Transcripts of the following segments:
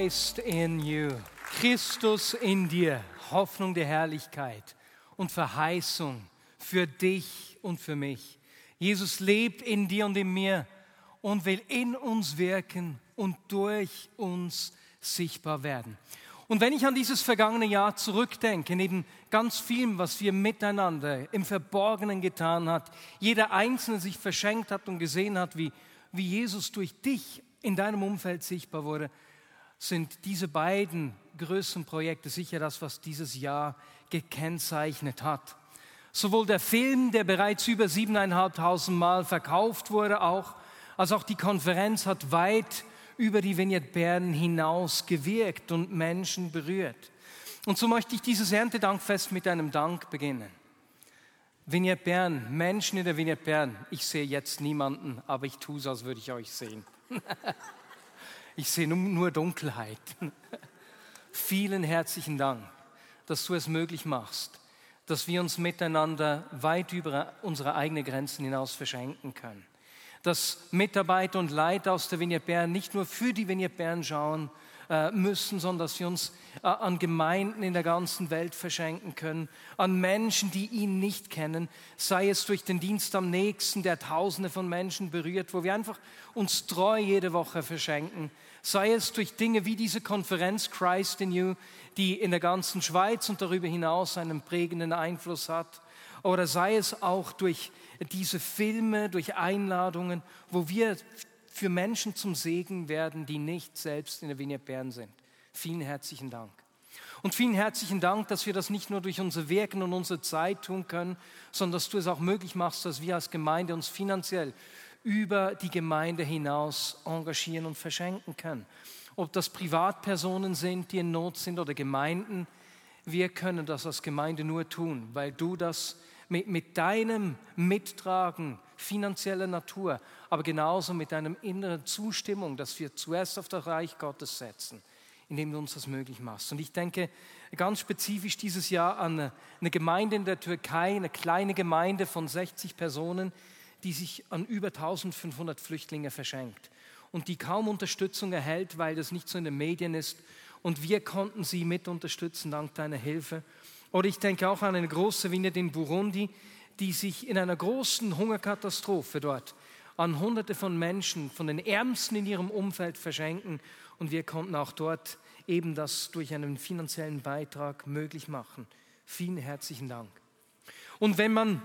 Christ in you. Christus in dir. Hoffnung der Herrlichkeit und Verheißung für dich und für mich. Jesus lebt in dir und in mir und will in uns wirken und durch uns sichtbar werden. Und wenn ich an dieses vergangene Jahr zurückdenke, neben ganz vielem, was wir miteinander im Verborgenen getan hat, jeder Einzelne sich verschenkt hat und gesehen hat, wie, wie Jesus durch dich in deinem Umfeld sichtbar wurde, sind diese beiden größeren Projekte sicher das, was dieses Jahr gekennzeichnet hat. Sowohl der Film, der bereits über siebeneinhalbtausend Mal verkauft wurde, auch, als auch die Konferenz hat weit über die Vignette Bern hinaus gewirkt und Menschen berührt. Und so möchte ich dieses Erntedankfest mit einem Dank beginnen. Vignette Bern, Menschen in der Vignette Bern, ich sehe jetzt niemanden, aber ich tue es, als würde ich euch sehen. ich sehe nur Dunkelheit. Vielen herzlichen Dank, dass du es möglich machst, dass wir uns miteinander weit über unsere eigenen Grenzen hinaus verschenken können dass Mitarbeiter und Leiter aus der Vignette Bern nicht nur für die Vignette Bern schauen müssen, sondern dass wir uns äh, an Gemeinden in der ganzen Welt verschenken können, an Menschen, die ihn nicht kennen, sei es durch den Dienst am nächsten, der Tausende von Menschen berührt, wo wir einfach uns treu jede Woche verschenken, sei es durch Dinge wie diese Konferenz Christ in You, die in der ganzen Schweiz und darüber hinaus einen prägenden Einfluss hat, oder sei es auch durch diese Filme, durch Einladungen, wo wir für Menschen zum Segen werden, die nicht selbst in der Vignette Bern sind. Vielen herzlichen Dank. Und vielen herzlichen Dank, dass wir das nicht nur durch unser Wirken und unsere Zeit tun können, sondern dass du es auch möglich machst, dass wir als Gemeinde uns finanziell über die Gemeinde hinaus engagieren und verschenken können. Ob das Privatpersonen sind, die in Not sind oder Gemeinden, wir können das als Gemeinde nur tun, weil du das mit, mit deinem Mittragen finanzieller Natur, aber genauso mit deinem inneren Zustimmung, dass wir zuerst auf das Reich Gottes setzen, indem du uns das möglich machst. Und ich denke ganz spezifisch dieses Jahr an eine Gemeinde in der Türkei, eine kleine Gemeinde von 60 Personen, die sich an über 1500 Flüchtlinge verschenkt und die kaum Unterstützung erhält, weil das nicht so in den Medien ist. Und wir konnten sie mit unterstützen dank deiner Hilfe. Oder ich denke auch an eine große Winde in Burundi, die sich in einer großen Hungerkatastrophe dort an Hunderte von Menschen, von den Ärmsten in ihrem Umfeld verschenken. Und wir konnten auch dort eben das durch einen finanziellen Beitrag möglich machen. Vielen herzlichen Dank. Und wenn man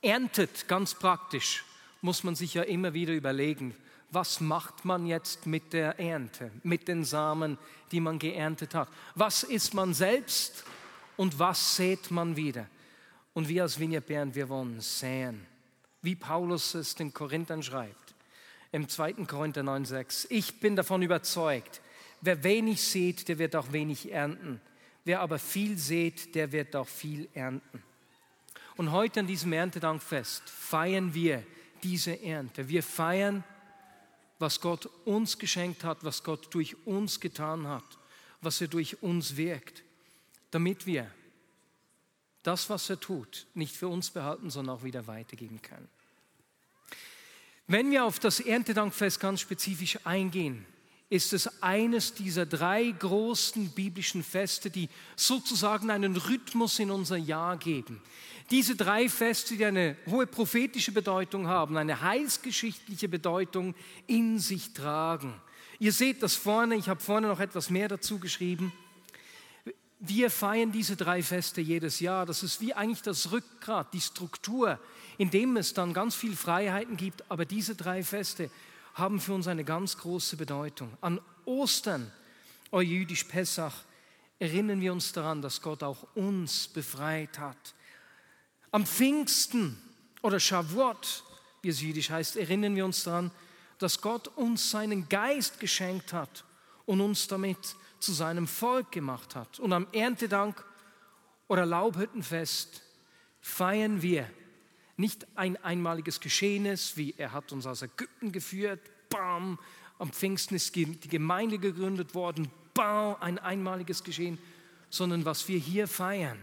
erntet, ganz praktisch, muss man sich ja immer wieder überlegen, was macht man jetzt mit der Ernte, mit den Samen, die man geerntet hat? Was ist man selbst und was sät man wieder? Und wir als Vignette Bern, wir wollen säen. Wie Paulus es den Korinthern schreibt, im 2. Korinther 9,6. Ich bin davon überzeugt, wer wenig sät, der wird auch wenig ernten. Wer aber viel sät, der wird auch viel ernten. Und heute an diesem Erntedankfest feiern wir diese Ernte. Wir feiern, was Gott uns geschenkt hat, was Gott durch uns getan hat, was er durch uns wirkt damit wir das, was er tut, nicht für uns behalten, sondern auch wieder weitergeben können. Wenn wir auf das Erntedankfest ganz spezifisch eingehen, ist es eines dieser drei großen biblischen Feste, die sozusagen einen Rhythmus in unser Jahr geben. Diese drei Feste, die eine hohe prophetische Bedeutung haben, eine heilsgeschichtliche Bedeutung in sich tragen. Ihr seht das vorne, ich habe vorne noch etwas mehr dazu geschrieben. Wir feiern diese drei Feste jedes Jahr. Das ist wie eigentlich das Rückgrat, die Struktur, in dem es dann ganz viel Freiheiten gibt. Aber diese drei Feste haben für uns eine ganz große Bedeutung. An Ostern, euer jüdisch Pessach, erinnern wir uns daran, dass Gott auch uns befreit hat. Am Pfingsten oder Shavuot, wie es jüdisch heißt, erinnern wir uns daran, dass Gott uns seinen Geist geschenkt hat und uns damit zu seinem Volk gemacht hat. Und am Erntedank oder Laubhüttenfest feiern wir nicht ein einmaliges Geschehnis, wie er hat uns aus Ägypten geführt, bam, am Pfingsten ist die Gemeinde gegründet worden, bam, ein einmaliges Geschehen, sondern was wir hier feiern,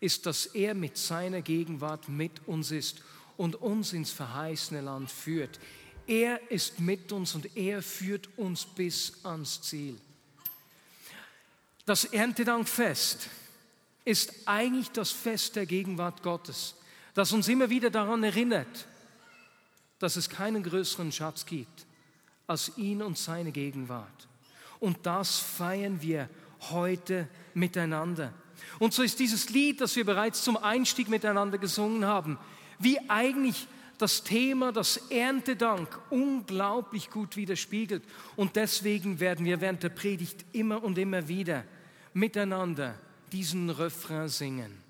ist, dass er mit seiner Gegenwart mit uns ist und uns ins verheißene Land führt. Er ist mit uns und er führt uns bis ans Ziel. Das Erntedankfest ist eigentlich das Fest der Gegenwart Gottes, das uns immer wieder daran erinnert, dass es keinen größeren Schatz gibt als ihn und seine Gegenwart. Und das feiern wir heute miteinander. Und so ist dieses Lied, das wir bereits zum Einstieg miteinander gesungen haben, wie eigentlich das Thema, das Erntedank, unglaublich gut widerspiegelt. Und deswegen werden wir während der Predigt immer und immer wieder miteinander diesen Refrain singen.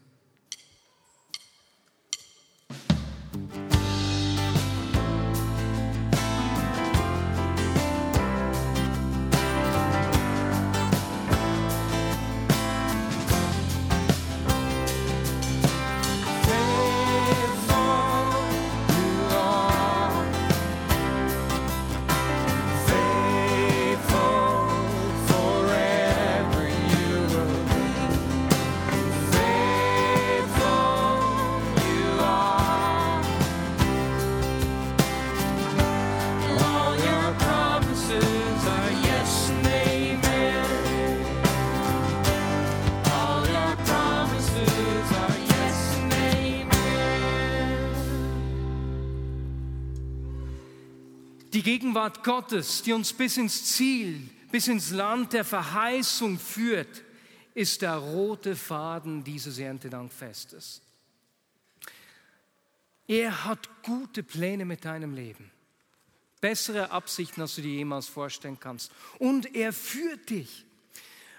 Gegenwart Gottes, die uns bis ins Ziel, bis ins Land der Verheißung führt, ist der rote Faden dieses Erntedankfestes. Er hat gute Pläne mit deinem Leben. Bessere Absichten, als du dir jemals vorstellen kannst. Und er führt dich.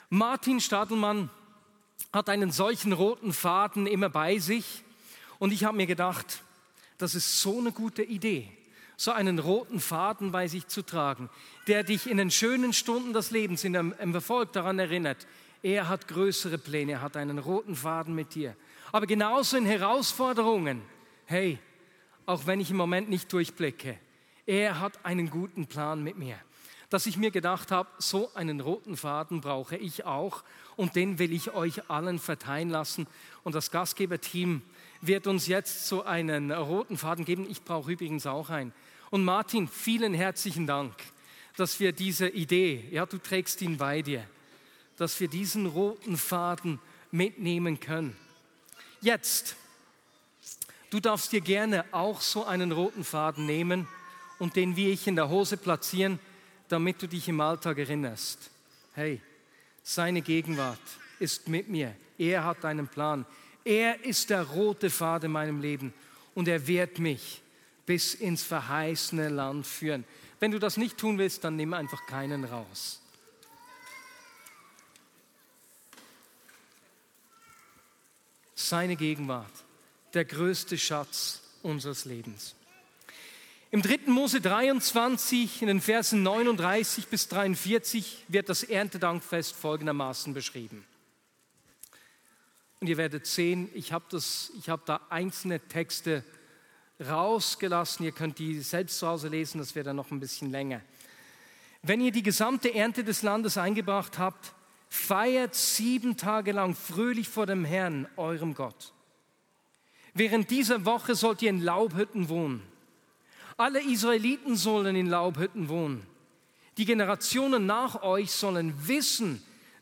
Martin Stadelmann hat einen solchen roten Faden immer bei sich. Und ich habe mir gedacht, das ist so eine gute Idee so einen roten Faden bei sich zu tragen, der dich in den schönen Stunden des Lebens, in dem, im Erfolg daran erinnert, er hat größere Pläne, er hat einen roten Faden mit dir. Aber genauso in Herausforderungen, hey, auch wenn ich im Moment nicht durchblicke, er hat einen guten Plan mit mir. Dass ich mir gedacht habe, so einen roten Faden brauche ich auch und den will ich euch allen verteilen lassen. Und das Gastgeberteam wird uns jetzt so einen roten Faden geben. Ich brauche übrigens auch einen. Und Martin, vielen herzlichen Dank, dass wir diese Idee, ja, du trägst ihn bei dir, dass wir diesen roten Faden mitnehmen können. Jetzt, du darfst dir gerne auch so einen roten Faden nehmen und den wie ich in der Hose platzieren, damit du dich im Alltag erinnerst. Hey, seine Gegenwart ist mit mir. Er hat einen Plan. Er ist der rote Faden in meinem Leben und er wehrt mich bis ins verheißene Land führen. Wenn du das nicht tun willst, dann nimm einfach keinen raus. Seine Gegenwart, der größte Schatz unseres Lebens. Im 3. Mose 23, in den Versen 39 bis 43, wird das Erntedankfest folgendermaßen beschrieben. Und ihr werdet sehen, ich habe hab da einzelne Texte rausgelassen. Ihr könnt die selbst zu Hause lesen, das wäre dann noch ein bisschen länger. Wenn ihr die gesamte Ernte des Landes eingebracht habt, feiert sieben Tage lang fröhlich vor dem Herrn, eurem Gott. Während dieser Woche sollt ihr in Laubhütten wohnen. Alle Israeliten sollen in Laubhütten wohnen. Die Generationen nach euch sollen wissen,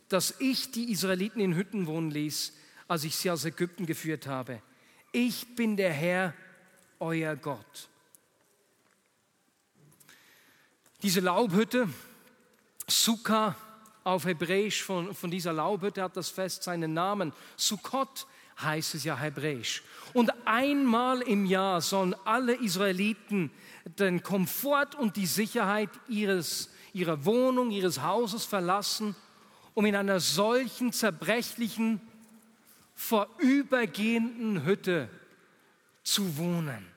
dass ich die Israeliten in Hütten wohnen ließ, als ich sie aus Ägypten geführt habe. Ich bin der Herr, euer Gott. Diese Laubhütte, Sukkah auf Hebräisch, von, von dieser Laubhütte hat das Fest seinen Namen. Sukkot heißt es ja Hebräisch. Und einmal im Jahr sollen alle Israeliten den Komfort und die Sicherheit ihres, ihrer Wohnung, ihres Hauses verlassen, um in einer solchen zerbrechlichen, vorübergehenden Hütte zu wohnen.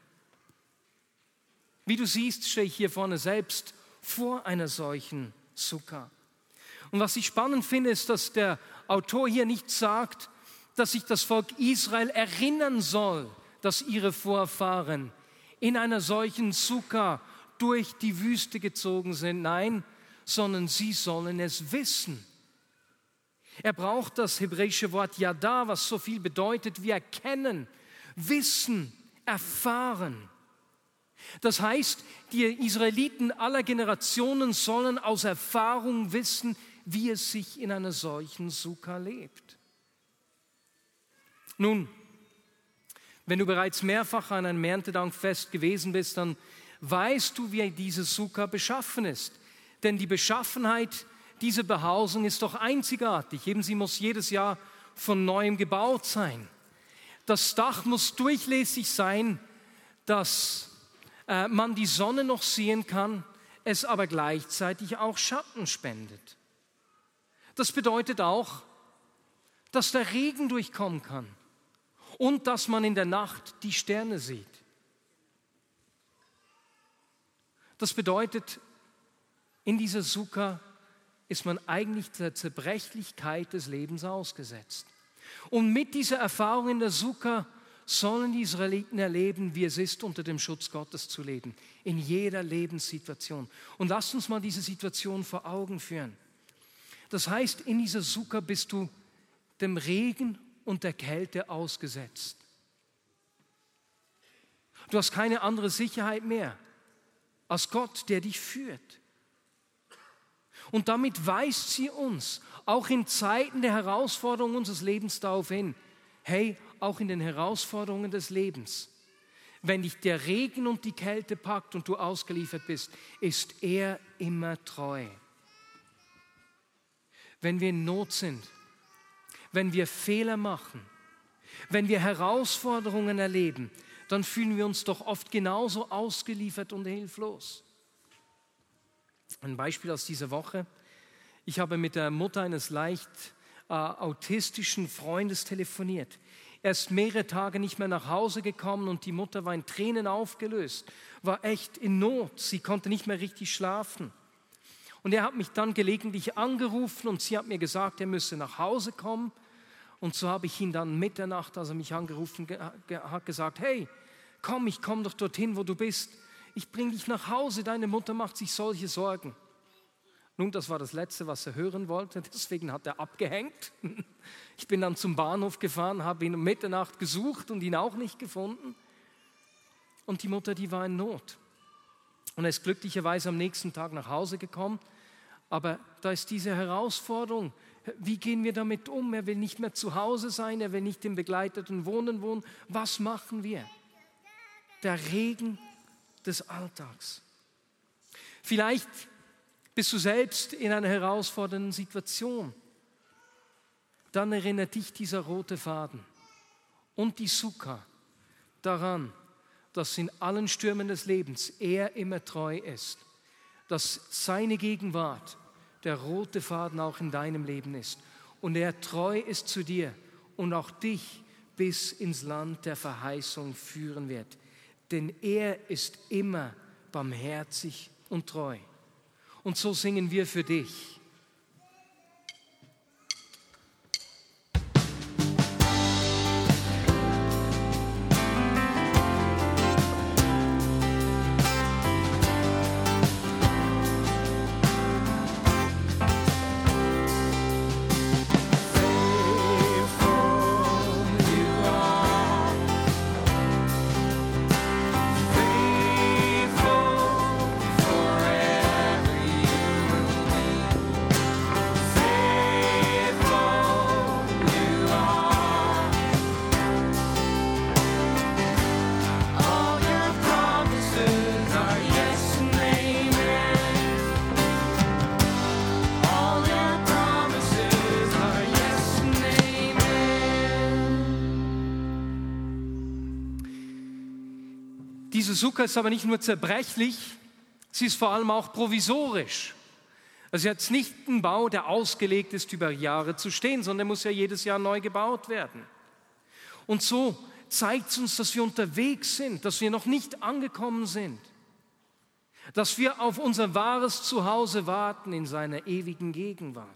Wie du siehst, stehe ich hier vorne selbst vor einer solchen Sukkah. Und was ich spannend finde, ist, dass der Autor hier nicht sagt, dass sich das Volk Israel erinnern soll, dass ihre Vorfahren in einer solchen Sukkah durch die Wüste gezogen sind. Nein, sondern sie sollen es wissen. Er braucht das hebräische Wort Yada, was so viel bedeutet wie erkennen, wissen, erfahren. Das heißt, die Israeliten aller Generationen sollen aus Erfahrung wissen, wie es sich in einer solchen Sukkah lebt. Nun, wenn du bereits mehrfach an einem Erntedankfest gewesen bist, dann weißt du, wie diese Sukkah beschaffen ist. Denn die Beschaffenheit dieser Behausung ist doch einzigartig. Eben sie muss jedes Jahr von neuem gebaut sein. Das Dach muss durchlässig sein, dass äh, man die Sonne noch sehen kann, es aber gleichzeitig auch Schatten spendet. Das bedeutet auch, dass der Regen durchkommen kann und dass man in der Nacht die Sterne sieht. Das bedeutet, in dieser Sukkah ist man eigentlich der Zerbrechlichkeit des Lebens ausgesetzt. Und mit dieser Erfahrung in der Sukkah sollen die Israeliten erleben, wie es ist, unter dem Schutz Gottes zu leben, in jeder Lebenssituation. Und lasst uns mal diese Situation vor Augen führen. Das heißt, in dieser Sukkah bist du dem Regen und der Kälte ausgesetzt. Du hast keine andere Sicherheit mehr als Gott, der dich führt. Und damit weist sie uns auch in Zeiten der Herausforderungen unseres Lebens darauf hin, hey, auch in den Herausforderungen des Lebens, wenn dich der Regen und die Kälte packt und du ausgeliefert bist, ist er immer treu. Wenn wir in Not sind, wenn wir Fehler machen, wenn wir Herausforderungen erleben, dann fühlen wir uns doch oft genauso ausgeliefert und hilflos. Ein Beispiel aus dieser Woche. Ich habe mit der Mutter eines leicht äh, autistischen Freundes telefoniert. Er ist mehrere Tage nicht mehr nach Hause gekommen und die Mutter war in Tränen aufgelöst, war echt in Not. Sie konnte nicht mehr richtig schlafen. Und er hat mich dann gelegentlich angerufen und sie hat mir gesagt, er müsse nach Hause kommen. Und so habe ich ihn dann Mitternacht, als er mich angerufen hat, gesagt, hey, komm, ich komme doch dorthin, wo du bist. Ich bringe dich nach Hause, deine Mutter macht sich solche Sorgen. Nun, das war das Letzte, was er hören wollte, deswegen hat er abgehängt. Ich bin dann zum Bahnhof gefahren, habe ihn um Mitternacht gesucht und ihn auch nicht gefunden. Und die Mutter, die war in Not. Und er ist glücklicherweise am nächsten Tag nach Hause gekommen. Aber da ist diese Herausforderung. Wie gehen wir damit um? Er will nicht mehr zu Hause sein, er will nicht im begleiteten Wohnen wohnen. Was machen wir? der Regen des Alltags. Vielleicht bist du selbst in einer herausfordernden Situation. Dann erinnert dich dieser rote Faden und die Sukkah daran, dass in allen Stürmen des Lebens er immer treu ist, dass seine Gegenwart der rote Faden auch in deinem Leben ist und er treu ist zu dir und auch dich bis ins Land der Verheißung führen wird denn er ist immer barmherzig und treu. Und so singen wir für dich. Sukkah ist aber nicht nur zerbrechlich, sie ist vor allem auch provisorisch. Also sie hat nicht einen Bau, der ausgelegt ist, über Jahre zu stehen, sondern der muss ja jedes Jahr neu gebaut werden. Und so zeigt es uns, dass wir unterwegs sind, dass wir noch nicht angekommen sind. dass wir auf unser wahres Zuhause warten in seiner ewigen Gegenwart.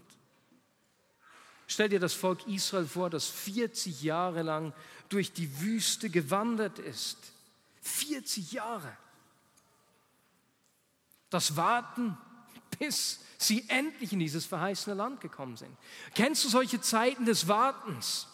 Stell dir das Volk Israel vor, das 40 Jahre lang durch die Wüste gewandert ist. 40 Jahre. Das Warten, bis sie endlich in dieses verheißene Land gekommen sind. Kennst du solche Zeiten des Wartens?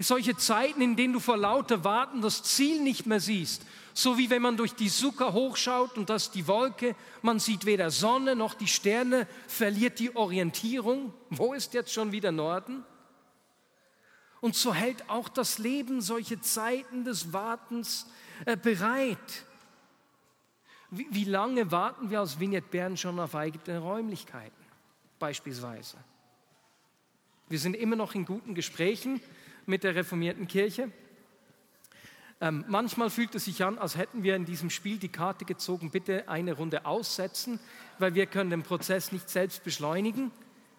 Solche Zeiten, in denen du vor lauter Warten das Ziel nicht mehr siehst. So wie wenn man durch die Sucker hochschaut und das die Wolke, man sieht weder Sonne noch die Sterne, verliert die Orientierung. Wo ist jetzt schon wieder Norden? Und so hält auch das Leben solche Zeiten des Wartens bereit. Wie, wie lange warten wir als Vignette Bern schon auf eigene Räumlichkeiten, beispielsweise? Wir sind immer noch in guten Gesprächen mit der reformierten Kirche. Ähm, manchmal fühlt es sich an, als hätten wir in diesem Spiel die Karte gezogen, bitte eine Runde aussetzen, weil wir können den Prozess nicht selbst beschleunigen.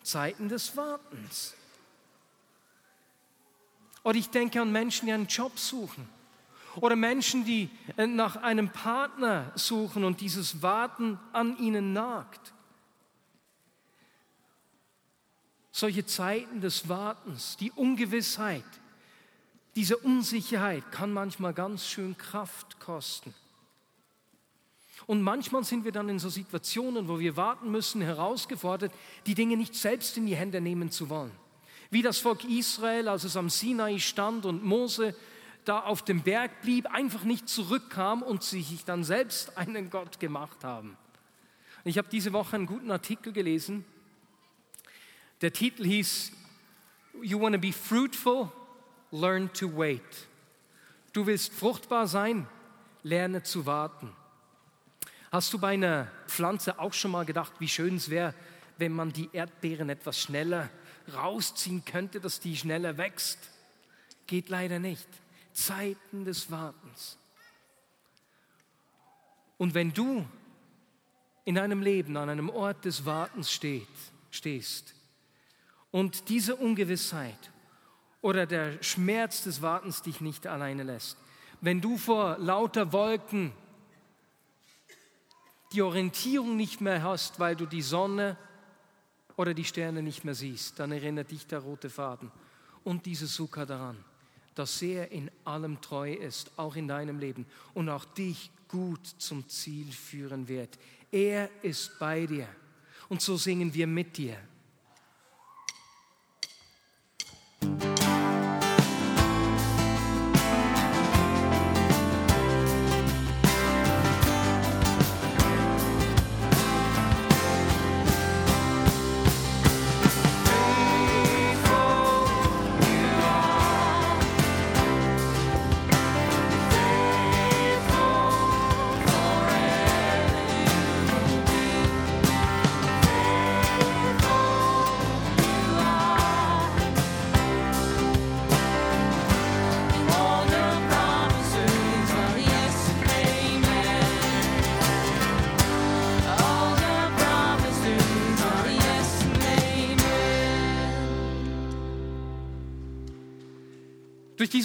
Zeiten des Wartens. Oder ich denke an Menschen, die einen Job suchen. Oder Menschen, die äh, nach einem Partner suchen und dieses Warten an ihnen nagt. Solche Zeiten des Wartens, die Ungewissheit, diese Unsicherheit kann manchmal ganz schön Kraft kosten. Und manchmal sind wir dann in so Situationen, wo wir warten müssen, herausgefordert, die Dinge nicht selbst in die Hände nehmen zu wollen. Wie das Volk Israel, als es am Sinai stand und Mose da auf dem Berg blieb, einfach nicht zurückkam und sich dann selbst einen Gott gemacht haben. Ich habe diese Woche einen guten Artikel gelesen. Der Titel hieß You want to be fruitful? Learn to wait. Du willst fruchtbar sein? Lerne zu warten. Hast du bei einer Pflanze auch schon mal gedacht, wie schön es wäre, wenn man die Erdbeeren etwas schneller rausziehen könnte, dass die schneller wächst? Geht leider nicht. Zeiten des Wartens. Und wenn du in deinem Leben an einem Ort des Wartens steht, stehst und diese Ungewissheit oder der Schmerz des Wartens dich nicht alleine lässt, wenn du vor lauter Wolken die Orientierung nicht mehr hast, weil du die Sonne oder die Sterne nicht mehr siehst, dann erinnert dich der rote Faden und diese Sukka daran dass er in allem treu ist, auch in deinem Leben und auch dich gut zum Ziel führen wird. Er ist bei dir. Und so singen wir mit dir.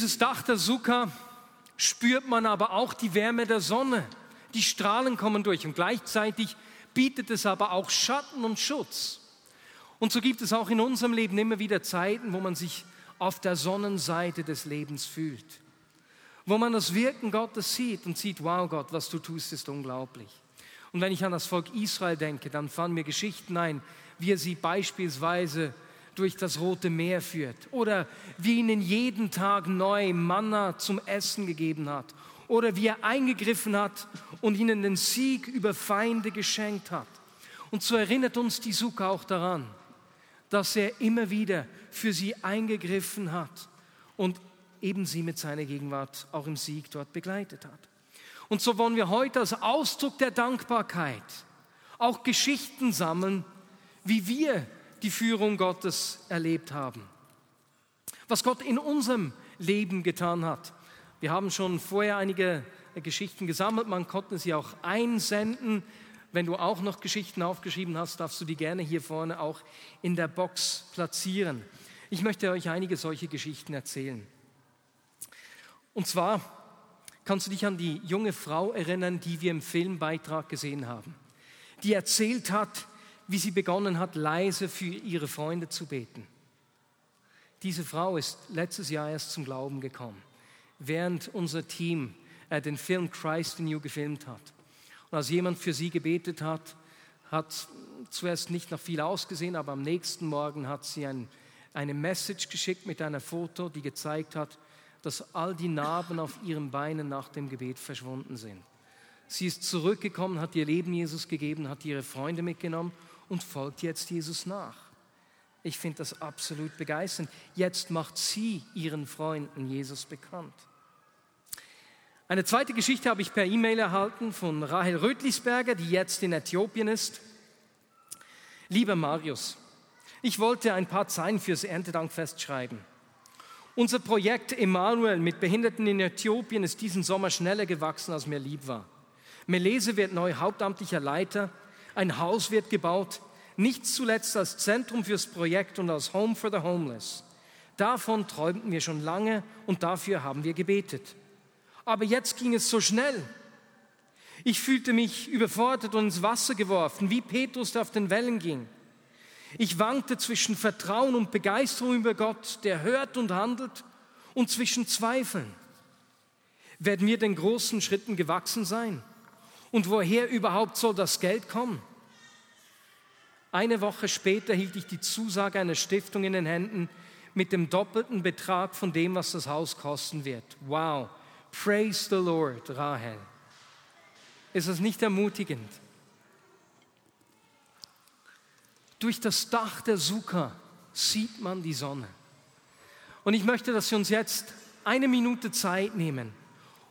Dieses Dach der Sukkah spürt man aber auch die Wärme der Sonne. Die Strahlen kommen durch und gleichzeitig bietet es aber auch Schatten und Schutz. Und so gibt es auch in unserem Leben immer wieder Zeiten, wo man sich auf der Sonnenseite des Lebens fühlt. Wo man das Wirken Gottes sieht und sieht, wow Gott, was du tust, ist unglaublich. Und wenn ich an das Volk Israel denke, dann fallen mir Geschichten ein, wie er sie beispielsweise durch das Rote Meer führt oder wie ihnen jeden Tag neu Manna zum Essen gegeben hat oder wie er eingegriffen hat und ihnen den Sieg über Feinde geschenkt hat. Und so erinnert uns die Suka auch daran, dass er immer wieder für sie eingegriffen hat und eben sie mit seiner Gegenwart auch im Sieg dort begleitet hat. Und so wollen wir heute als Ausdruck der Dankbarkeit auch Geschichten sammeln, wie wir die Führung Gottes erlebt haben. Was Gott in unserem Leben getan hat. Wir haben schon vorher einige Geschichten gesammelt, man konnte sie auch einsenden. Wenn du auch noch Geschichten aufgeschrieben hast, darfst du die gerne hier vorne auch in der Box platzieren. Ich möchte euch einige solche Geschichten erzählen. Und zwar Kannst du dich an die junge Frau erinnern, die wir im Filmbeitrag gesehen haben? Die erzählt hat, wie sie begonnen hat, leise für ihre Freunde zu beten. Diese Frau ist letztes Jahr erst zum Glauben gekommen, während unser Team äh, den Film Christ in You gefilmt hat. Und als jemand für sie gebetet hat, hat zuerst nicht nach viel ausgesehen, aber am nächsten Morgen hat sie ein, eine Message geschickt mit einer Foto, die gezeigt hat, dass all die Narben auf ihren Beinen nach dem Gebet verschwunden sind. Sie ist zurückgekommen, hat ihr Leben Jesus gegeben, hat ihre Freunde mitgenommen und folgt jetzt Jesus nach. Ich finde das absolut begeisternd. Jetzt macht sie ihren Freunden Jesus bekannt. Eine zweite Geschichte habe ich per E-Mail erhalten von Rahel Rötlisberger, die jetzt in Äthiopien ist. Lieber Marius, ich wollte ein paar Zeilen fürs Erntedankfest schreiben. Unser Projekt Emanuel mit Behinderten in Äthiopien ist diesen Sommer schneller gewachsen, als mir lieb war. Melese wird neu hauptamtlicher Leiter, ein Haus wird gebaut, nicht zuletzt als Zentrum fürs Projekt und als Home for the Homeless. Davon träumten wir schon lange und dafür haben wir gebetet. Aber jetzt ging es so schnell. Ich fühlte mich überfordert und ins Wasser geworfen, wie Petrus, der auf den Wellen ging. Ich wankte zwischen Vertrauen und Begeisterung über Gott, der hört und handelt, und zwischen Zweifeln. Werden wir den großen Schritten gewachsen sein? Und woher überhaupt soll das Geld kommen? Eine Woche später hielt ich die Zusage einer Stiftung in den Händen mit dem doppelten Betrag von dem, was das Haus kosten wird. Wow, praise the Lord, Rahel. Ist das nicht ermutigend? Durch das Dach der Sukkah sieht man die Sonne. Und ich möchte, dass wir uns jetzt eine Minute Zeit nehmen,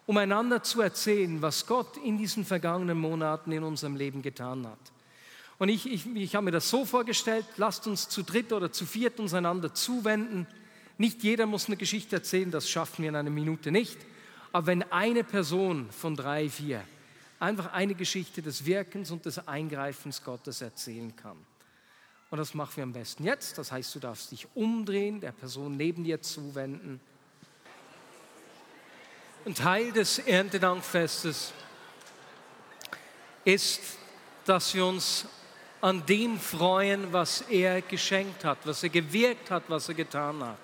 um einander zu erzählen, was Gott in diesen vergangenen Monaten in unserem Leben getan hat. Und ich, ich, ich habe mir das so vorgestellt, lasst uns zu dritt oder zu viert uns einander zuwenden. Nicht jeder muss eine Geschichte erzählen, das schaffen wir in einer Minute nicht. Aber wenn eine Person von drei, vier einfach eine Geschichte des Wirkens und des Eingreifens Gottes erzählen kann. Und das machen wir am besten jetzt. Das heißt, du darfst dich umdrehen, der Person neben dir zuwenden. Ein Teil des Erntedankfestes ist, dass wir uns an dem freuen, was er geschenkt hat, was er gewirkt hat, was er getan hat.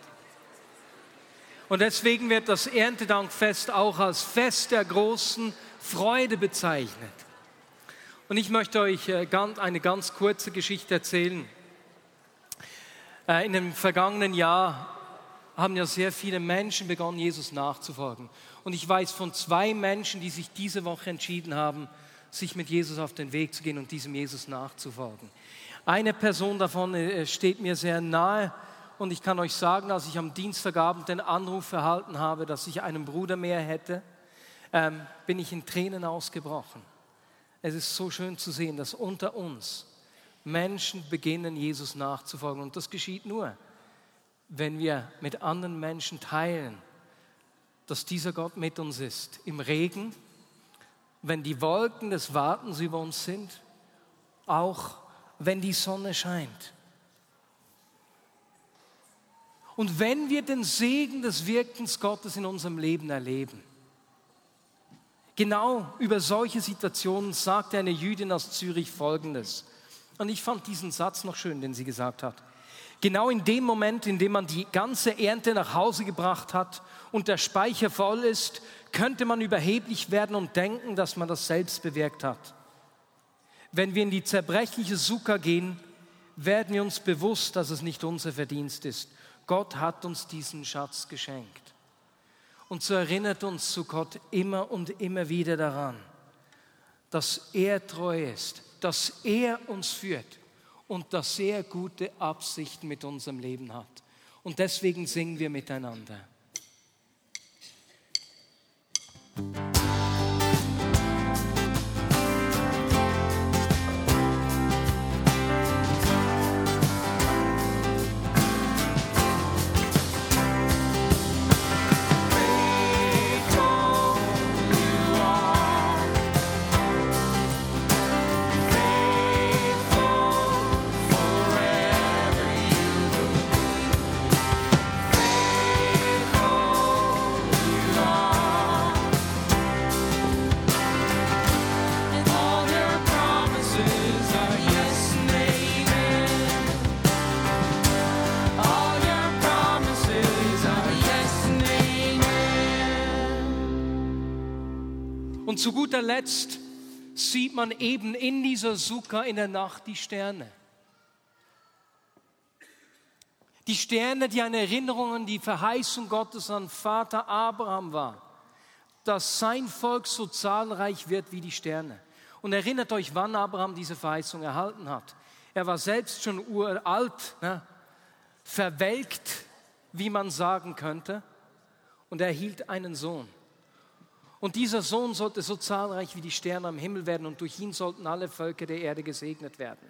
Und deswegen wird das Erntedankfest auch als Fest der großen Freude bezeichnet. Und ich möchte euch äh, eine ganz kurze Geschichte erzählen. Äh, in dem vergangenen Jahr haben ja sehr viele Menschen begonnen, Jesus nachzufolgen. Und ich weiß von zwei Menschen, die sich diese Woche entschieden haben, sich mit Jesus auf den Weg zu gehen und diesem Jesus nachzufolgen. Eine Person davon äh, steht mir sehr nahe und ich kann euch sagen, als ich am Dienstagabend den Anruf erhalten habe, dass ich einen Bruder mehr hätte, ähm, bin ich in Tränen ausgebrochen. Es ist so schön zu sehen, dass unter uns Menschen beginnen, Jesus nachzufolgen. Und das geschieht nur, wenn wir mit anderen Menschen teilen, dass dieser Gott mit uns ist. Im Regen, wenn die Wolken des Wartens über uns sind, auch wenn die Sonne scheint. Und wenn wir den Segen des Wirkens Gottes in unserem Leben erleben, genau über solche Situationen sagte eine Jüdin aus Zürich Folgendes. Und ich fand diesen Satz noch schön, den sie gesagt hat. Genau in dem Moment, in dem man die ganze Ernte nach Hause gebracht hat und der Speicher voll ist, könnte man überheblich werden und denken, dass man das selbst bewirkt hat. Wenn wir in die zerbrechliche Sukkah gehen, werden wir uns bewusst, dass es nicht unser Verdienst ist. Gott hat uns diesen Schatz geschenkt. Und so erinnert uns zu Gott immer und immer wieder daran, dass er treu ist, dass er uns führt und dass er gute Absichten mit unserem Leben hat. Und deswegen singen wir miteinander. Und guter Letzt sieht man eben in dieser Sukkah in der Nacht die Sterne. Die Sterne, die eine Erinnerung an die Verheißung Gottes an Vater Abraham war, dass sein Volk so zahlreich wird wie die Sterne. Und erinnert euch, wann Abraham diese Verheißung erhalten hat. Er war selbst schon uralt, ne? verwelkt, wie man sagen könnte, und er erhielt einen Sohn. Und dieser Sohn sollte so zahlreich wie die Sterne am Himmel werden und durch ihn sollten alle Völker der Erde gesegnet werden.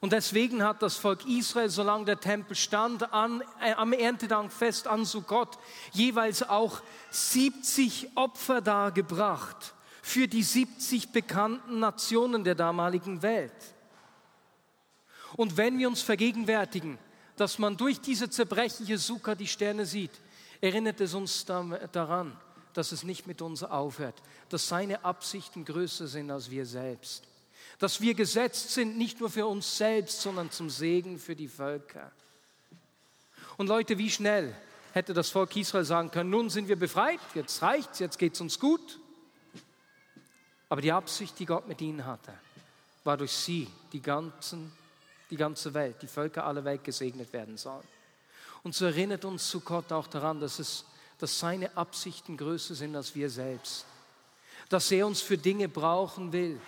Und deswegen hat das Volk Israel, solange der Tempel stand, an, äh, am Erntedankfest an Sukkot jeweils auch 70 Opfer dargebracht für die 70 bekannten Nationen der damaligen Welt. Und wenn wir uns vergegenwärtigen, dass man durch diese zerbrechliche Sukkah die Sterne sieht, erinnert es uns daran, dass es nicht mit uns aufhört, dass seine Absichten größer sind als wir selbst dass wir gesetzt sind nicht nur für uns selbst, sondern zum Segen für die Völker. Und Leute, wie schnell hätte das Volk Israel sagen können, nun sind wir befreit, jetzt reicht's, jetzt geht's uns gut. Aber die Absicht, die Gott mit ihnen hatte, war durch sie die, ganzen, die ganze Welt, die Völker aller Welt gesegnet werden sollen. Und so erinnert uns zu Gott auch daran, dass, es, dass seine Absichten größer sind als wir selbst. Dass er uns für Dinge brauchen will,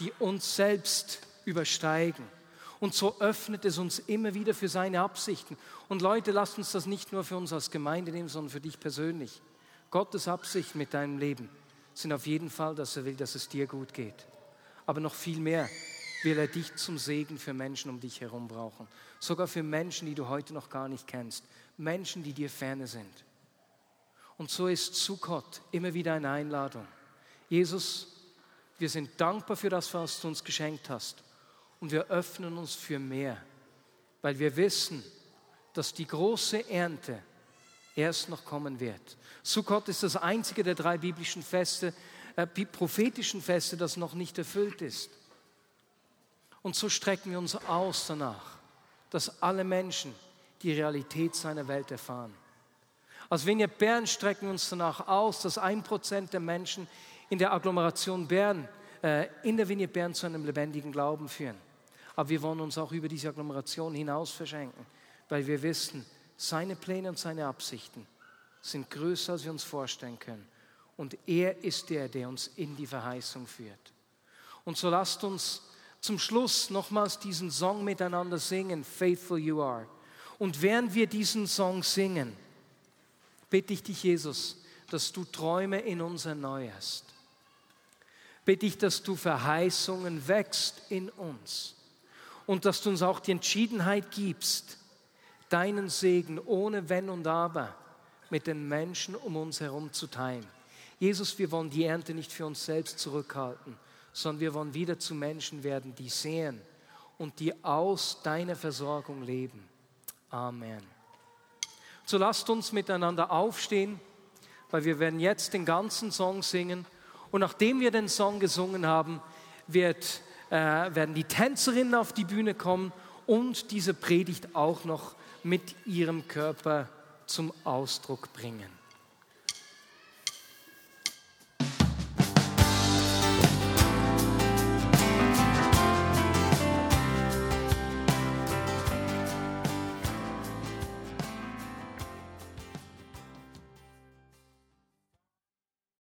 die uns selbst übersteigen. Und so öffnet es uns immer wieder für seine Absichten. Und Leute, lasst uns das nicht nur für uns als Gemeinde nehmen, sondern für dich persönlich. Gottes Absichten mit deinem Leben sind auf jeden Fall, dass er will, dass es dir gut geht. Aber noch viel mehr will er dich zum Segen für Menschen um dich herum brauchen. Sogar für Menschen, die du heute noch gar nicht kennst. Menschen, die dir ferne sind. Und so ist Sukkot immer wieder eine Einladung. Jesus, wir sind dankbar für das, was du uns geschenkt hast. Und wir öffnen uns für mehr, weil wir wissen, dass die große Ernte erst noch kommen wird. Sukkot ist das einzige der drei biblischen Feste, äh, prophetischen Feste, das noch nicht erfüllt ist. Und so strecken wir uns aus danach, dass alle Menschen die Realität seiner Welt erfahren. Als Vignette Bern strecken uns danach aus, dass ein Prozent der Menschen in der Agglomeration Bern, äh, in der Vignette Bern zu einem lebendigen Glauben führen. Aber wir wollen uns auch über diese Agglomeration hinaus verschenken, weil wir wissen, seine Pläne und seine Absichten sind größer, als wir uns vorstellen können. Und er ist der, der uns in die Verheißung führt. Und so lasst uns zum Schluss nochmals diesen Song miteinander singen, Faithful You Are. Und während wir diesen Song singen, bitte ich dich, Jesus, dass du Träume in uns erneuerst bitte ich, dass du Verheißungen wächst in uns und dass du uns auch die Entschiedenheit gibst, deinen Segen ohne Wenn und Aber mit den Menschen um uns herum zu teilen. Jesus, wir wollen die Ernte nicht für uns selbst zurückhalten, sondern wir wollen wieder zu Menschen werden, die sehen und die aus deiner Versorgung leben. Amen. So lasst uns miteinander aufstehen, weil wir werden jetzt den ganzen Song singen. Und nachdem wir den Song gesungen haben, wird, äh, werden die Tänzerinnen auf die Bühne kommen und diese Predigt auch noch mit ihrem Körper zum Ausdruck bringen.